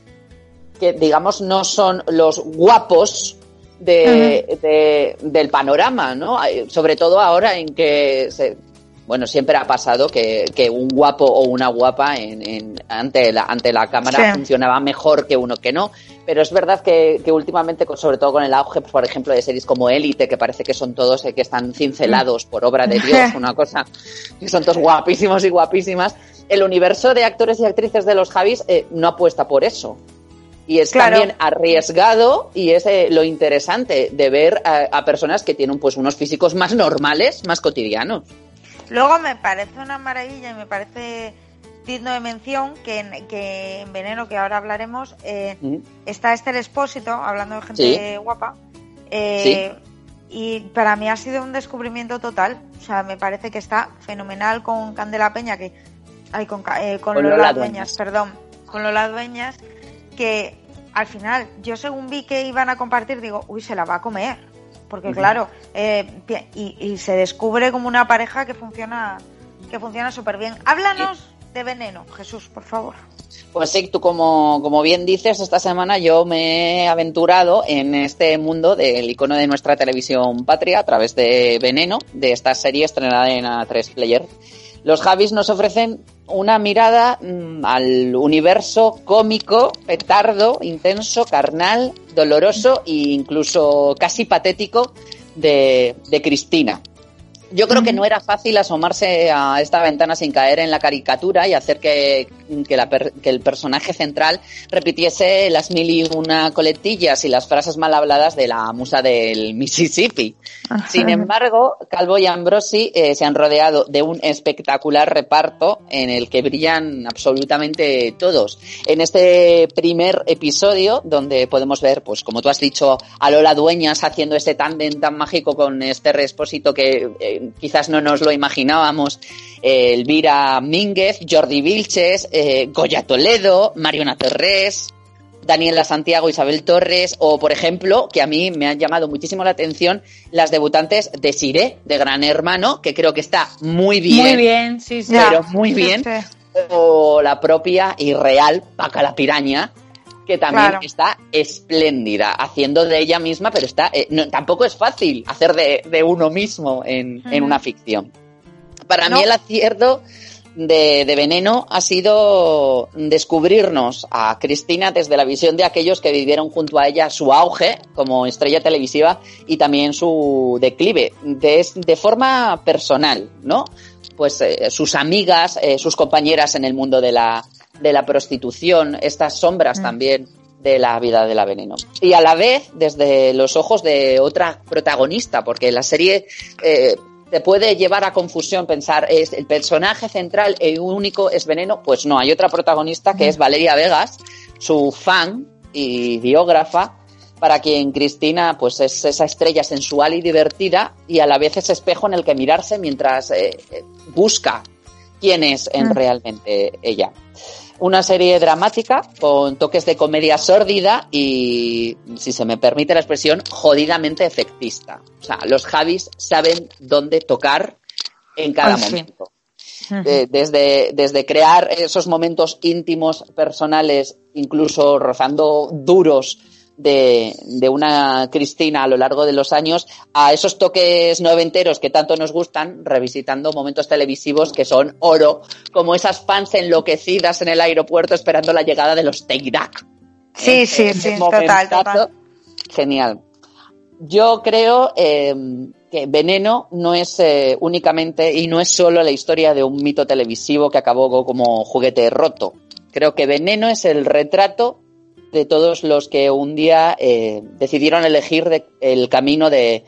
que digamos no son los guapos de, de- del panorama, ¿no? Sobre todo ahora en que se, bueno, siempre ha pasado que, que un guapo o una guapa en, en- ante, la, ante la cámara Sí. funcionaba mejor que uno que no. Pero es verdad que, que últimamente, sobre todo con el auge, por ejemplo, de series como Élite, que parece que son todos eh, que están cincelados por obra de Dios, una cosa, que son todos guapísimos y guapísimas, el universo de actores y actrices de los Javis eh, no apuesta por eso. Y es Claro. también arriesgado y es eh, lo interesante de ver a, a personas que tienen pues unos físicos más normales, más cotidianos. Luego me parece una maravilla y me parece digno de mención que en, que en Veneno, que ahora hablaremos, eh, Mm. está Esther Espósito, hablando de gente guapa. eh, Y para mí ha sido un descubrimiento total. O sea, me parece que está fenomenal con Candela Peña, que. Ay, con, eh, con Con Lola, Lola Dueñas, Dueñas. perdón. Con Lola Dueñas, que al final, yo según vi que iban a compartir, digo, uy, se la va a comer. Porque claro, eh, y se descubre como una pareja que funciona que funciona súper bien. Háblanos de Veneno? Jesús, por favor. Pues sí, tú como, como bien dices, esta semana yo me he aventurado en este mundo del icono de nuestra televisión patria a través de Veneno, de esta serie estrenada en A3 Player. Los Javis nos ofrecen una mirada mm, al universo cómico, petardo, intenso, carnal, doloroso e incluso casi patético de, de Cristina. Yo creo que no era fácil asomarse a esta ventana sin caer en la caricatura y hacer que, que, la per- que el personaje central repitiese las mil y una coletillas y las frases mal habladas de la musa del Mississippi. Sin embargo, Calvo y Ambrosi eh, se han rodeado de un espectacular reparto en el que brillan absolutamente todos. En este primer episodio, donde podemos ver, pues como tú has dicho, a Lola Dueñas haciendo ese tándem tan mágico con este Expósito que eh, quizás no nos lo imaginábamos, eh, Elvira Mínguez, Jordi Vilches, eh, Goya Toledo, Mariona Torres, Daniela Santiago, Isabel Torres, o por ejemplo, que a mí me han llamado muchísimo la atención, las debutantes de Siré, de Gran Hermano, que creo que está muy bien, Muy bien, sí, sí. pero muy bien, o la propia y real Paca la Piraña, que también Claro. está espléndida, haciendo de ella misma, pero está eh, no, tampoco es fácil hacer de, de uno mismo en, en una ficción. Para No. mí el acierto de, de Veneno ha sido descubrirnos a Cristina desde la visión de aquellos que vivieron junto a ella su auge como estrella televisiva y también su declive, de, de forma personal, ¿no? Pues eh, sus amigas, eh, sus compañeras en el mundo de la, de la prostitución, estas sombras también de la vida de la veneno. Y a la vez, desde los ojos de otra protagonista, porque la serie eh, te puede llevar a confusión pensar, ¿es el personaje central e único es veneno? Pues no, hay otra protagonista que es Valeria Vegas, su fan y biógrafa, para quien Cristina pues es esa estrella sensual y divertida y a la vez ese espejo en el que mirarse mientras eh, eh, busca quién es en Mm. realmente ella. Una serie dramática con toques de comedia sórdida y, si se me permite la expresión, jodidamente efectista. O sea, los Javis saben dónde tocar en cada Ay, sí. momento. Eh, desde, desde crear esos momentos íntimos, personales, incluso rozando duros de, de una Cristina a lo largo de los años, a esos toques noventeros que tanto nos gustan, revisitando momentos televisivos que son oro, como esas fans enloquecidas en el aeropuerto esperando la llegada de los Take That. Sí, sí, sí, total. Genial. Yo creo eh, que Veneno no es eh, únicamente y no es solo la historia de un mito televisivo que acabó como juguete roto. Creo que Veneno es el retrato de todos los que un día eh, decidieron elegir de- el camino de,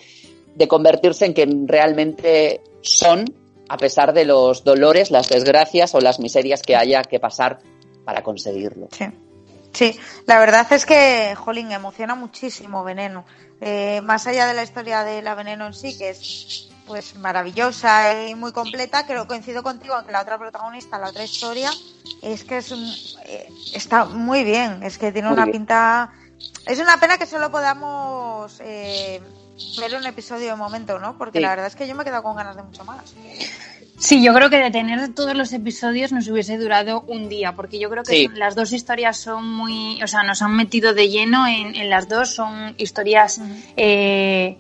de convertirse en quien realmente son, a pesar de los dolores, las desgracias o las miserias que haya que pasar para conseguirlo. Sí. Sí, la verdad es que, jolín, emociona muchísimo Veneno. Eh, más allá de la historia de la Veneno en sí, que es pues maravillosa y muy completa, creo coincido contigo en que la otra protagonista, la otra historia, es que es un- eh, está muy bien, es que tiene Muy una bien. pinta... Es una pena que solo podamos eh, ver un episodio de momento, ¿no? Porque Sí. la verdad es que yo me he quedado con ganas de mucho más. Sí, yo creo que de tener todos los episodios nos hubiese durado un día, porque yo creo que Sí. son- las dos historias son muy, o sea, nos han metido de lleno en, en las dos, son historias, eh,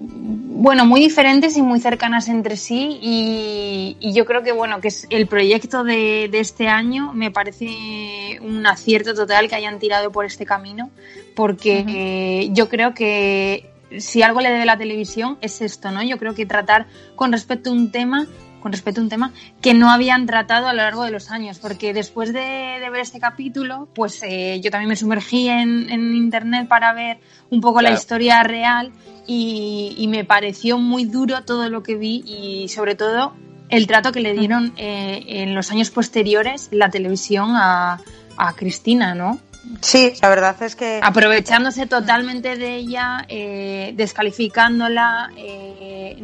bueno, muy diferentes y muy cercanas entre sí, y, y yo creo que, bueno, que es el proyecto de, de este año me parece un acierto total que hayan tirado por este camino, porque eh, yo creo que si algo le debe la televisión es esto, ¿no? Yo creo que tratar con respecto a un tema con respecto a un tema que no habían tratado a lo largo de los años, porque después de, de ver este capítulo, pues eh, yo también me sumergí en, en internet para ver un poco la historia real y, y me pareció muy duro todo lo que vi y sobre todo el trato que le dieron eh, en los años posteriores la televisión a, a Cristina, ¿no? Sí, la verdad es que... aprovechándose totalmente de ella, eh, descalificándola, eh,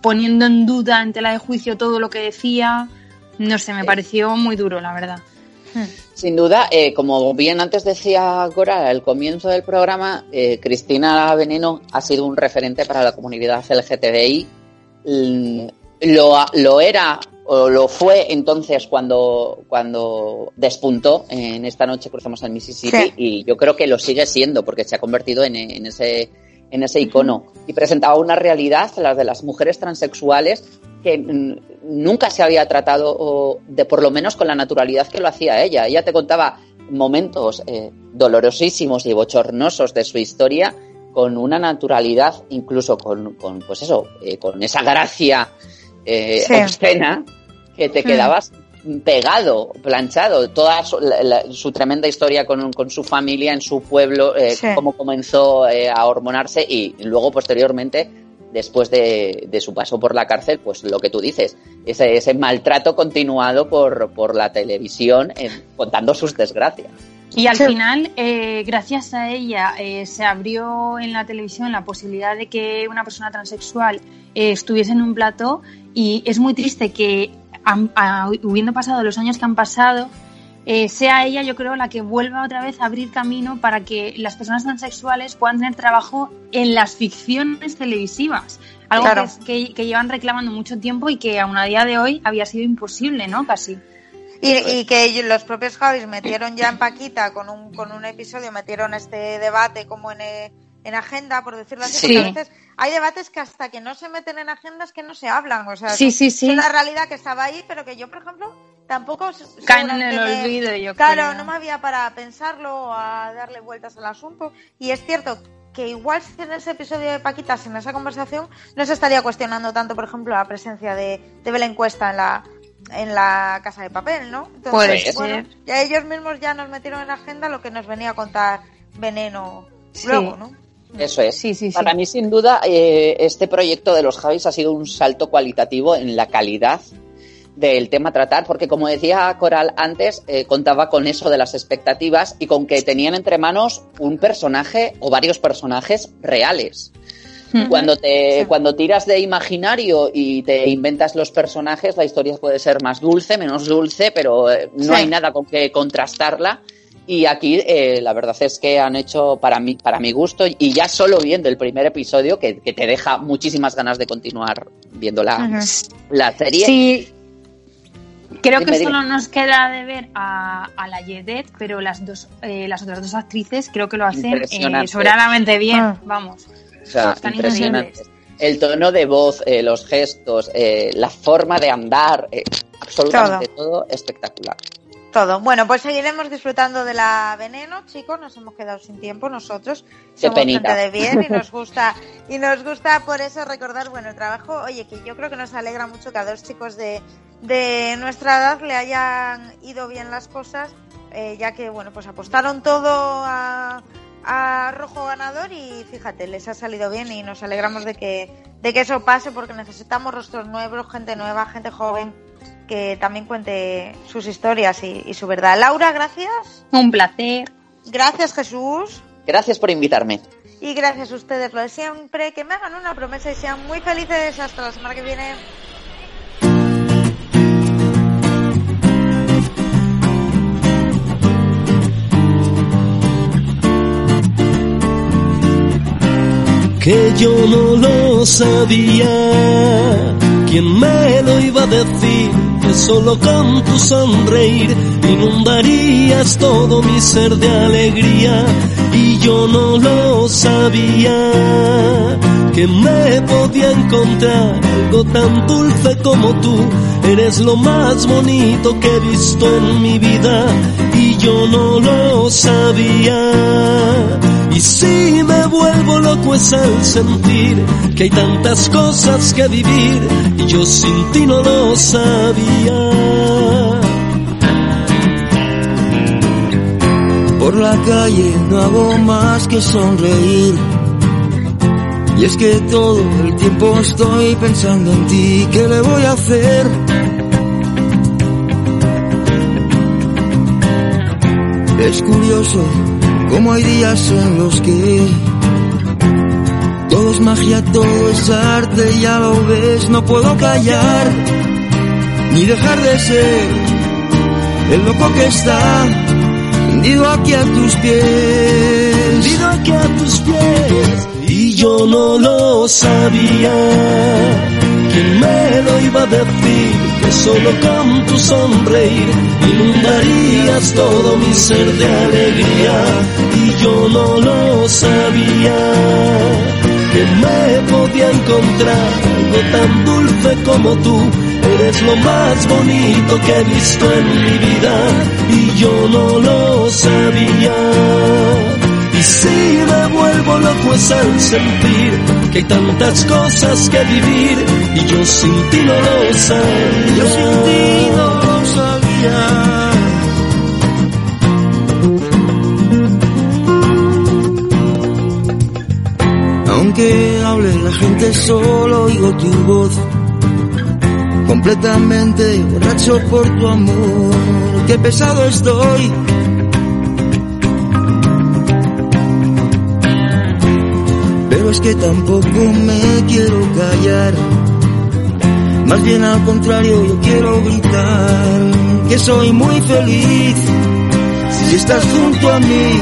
poniendo en duda en tela de juicio todo lo que decía. No sé, me pareció muy duro, la verdad. Sin duda, eh, como bien antes decía Cora, al comienzo del programa, eh, Cristina Veneno ha sido un referente para la comunidad LGTBI. Mm, Lo, lo era o lo fue entonces cuando, cuando despuntó en esta noche cruzamos el Mississippi Sí. y yo creo que lo sigue siendo porque se ha convertido en, en ese en ese icono y presentaba una realidad la de las mujeres transexuales que mm, nunca se había tratado o, de por lo menos con la naturalidad que lo hacía ella ella te contaba momentos eh, dolorosísimos y bochornosos de su historia con una naturalidad incluso con, con pues eso eh, con esa gracia eh, Sí. obscena que te quedabas pegado, planchado, toda su, la- la- su tremenda historia con, con su familia en su pueblo, eh, Sí. cómo comenzó eh, a hormonarse y luego posteriormente, después de, de su paso por la cárcel, pues lo que tú dices, ese, ese maltrato continuado por, por la televisión eh, contando sus desgracias. Y al Sí. final, eh, gracias a ella, eh, se abrió en la televisión la posibilidad de que una persona transexual eh, estuviese en un plató y es muy triste que, han- a- habiendo pasado los años que han pasado, eh, sea ella, yo creo, la que vuelva otra vez a abrir camino para que las personas transexuales puedan tener trabajo en las ficciones televisivas. Algo Claro. que, que- que llevan reclamando mucho tiempo y que aún a día de hoy había sido imposible, ¿no? Casi. Y, y que los propios Javis metieron ya en Paquita con un, con un episodio, metieron este debate como en, eh, en agenda, por decirlo así, Sí. porque a veces hay debates que hasta que no se meten en agendas que no se hablan, o sea, Sí, sí, sí. es una realidad que estaba ahí, pero que yo, por ejemplo, tampoco... Caen en el olvido, yo Claro, creo. no me había para pensarlo o a darle vueltas al asunto, y es cierto que igual si en ese episodio de Paquitas, en esa conversación, no se estaría cuestionando tanto, por ejemplo, la presencia de, de Belén Cuesta en la en la casa de papel, ¿no? Entonces, Puede ser. bueno, ya ellos mismos ya nos metieron en la agenda lo que nos venía a contar Veneno Sí. luego, ¿no? Eso es. Sí, sí, sí. Para mí, sin duda, eh, este proyecto de los Javis ha sido un salto cualitativo en la calidad del tema a tratar, porque como decía Coral antes, eh, contaba con eso de las expectativas y con que tenían entre manos un personaje o varios personajes reales. Cuando te cuando tiras de imaginario y te inventas los personajes, la historia puede ser más dulce, menos dulce, pero eh, no Sí. hay nada con que contrastarla. Y aquí eh, la verdad es que han hecho para mí para mi gusto y ya solo viendo el primer episodio que, que te deja muchísimas ganas de continuar viendo la, la serie. Sí. Creo Dime, que dime. solo nos queda de ver a, a la Yedet, pero las dos, eh, las otras dos actrices creo que lo hacen eh, sobradamente bien. Ah. Vamos. O sea, Están impresionante. increíbles. El tono de voz, eh, los gestos, eh, la forma de andar, eh, absolutamente todo. espectacular. Todo. Bueno, pues seguiremos disfrutando de la veneno, chicos. Nos hemos quedado sin tiempo nosotros. Qué Somos penita. gente de bien y nos gusta y nos gusta por eso recordar bueno el trabajo. Oye, que yo creo que nos alegra mucho que a dos chicos de, de nuestra edad le hayan ido bien las cosas, eh, ya que bueno pues apostaron todo a, a rojo ganador y fíjate les ha salido bien y nos alegramos de que de que eso pase porque necesitamos rostros nuevos, gente nueva, gente joven que también cuente sus historias y, y su verdad. Laura, gracias. Un placer. Gracias, Jesús. Gracias por invitarme. Y gracias a ustedes, lo de siempre. Que me hagan una promesa y sean muy felices hasta la semana que viene. que yo no lo sabía. ¿Quién me lo iba a decir? Que solo con tu sonreír inundarías todo mi ser de alegría. Y yo no lo sabía. Que me podía encontrar algo tan dulce como tú. Eres lo más bonito que he visto en mi vida. Y yo no lo sabía. Y si me vuelvo loco es al sentir que hay tantas cosas que vivir y yo sin ti no lo sabía. Por la calle no hago más que sonreír. Y es que todo el tiempo estoy pensando en ti, ¿qué le voy a hacer? Es curioso cómo hay días en los que todo es magia, todo es arte, ya lo ves, no puedo callar ni dejar de ser el loco que está hundido aquí a tus pies. Hundido aquí a tus pies y yo no lo sabía. ¿Quién me lo iba a decir? Que solo con tu sonreír inundarías todo mi ser de alegría y yo no lo sabía que me podía encontrar algo tan dulce como tú. Eres lo más bonito que he visto en mi vida y yo no lo sabía. Y si me vuelvo loco es al sentir que hay tantas cosas que vivir y yo sin ti no lo sabía. Yo sin ti no lo sabía. Aunque hable la gente solo oigo tu voz Completamente borracho por tu amor. Qué pesado estoy. Pero es que tampoco me quiero callar. Más bien al contrario yo quiero gritar Que soy muy feliz. Si estás junto a mí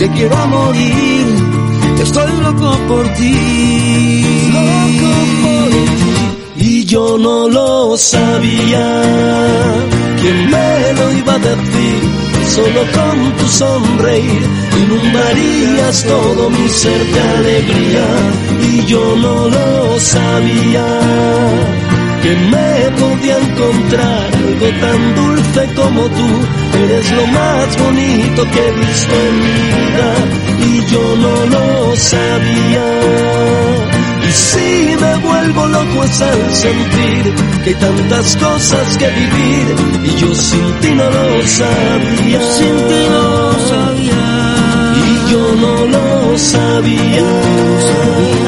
Te quiero a morir. Estoy loco por ti. Loco yo no lo sabía. ¿Quién me lo iba a decir? Solo con tu sonreír inundarías todo mi ser de alegría. Y yo no lo sabía. Que me podía encontrar algo tan dulce como tú. Eres lo más bonito que he visto en mi vida y yo no lo sabía. Y si me vuelvo loco es al sentir que hay tantas cosas que vivir y yo sin ti no lo sabía. Sin ti no lo sabía. Y yo no lo sabía. sabía.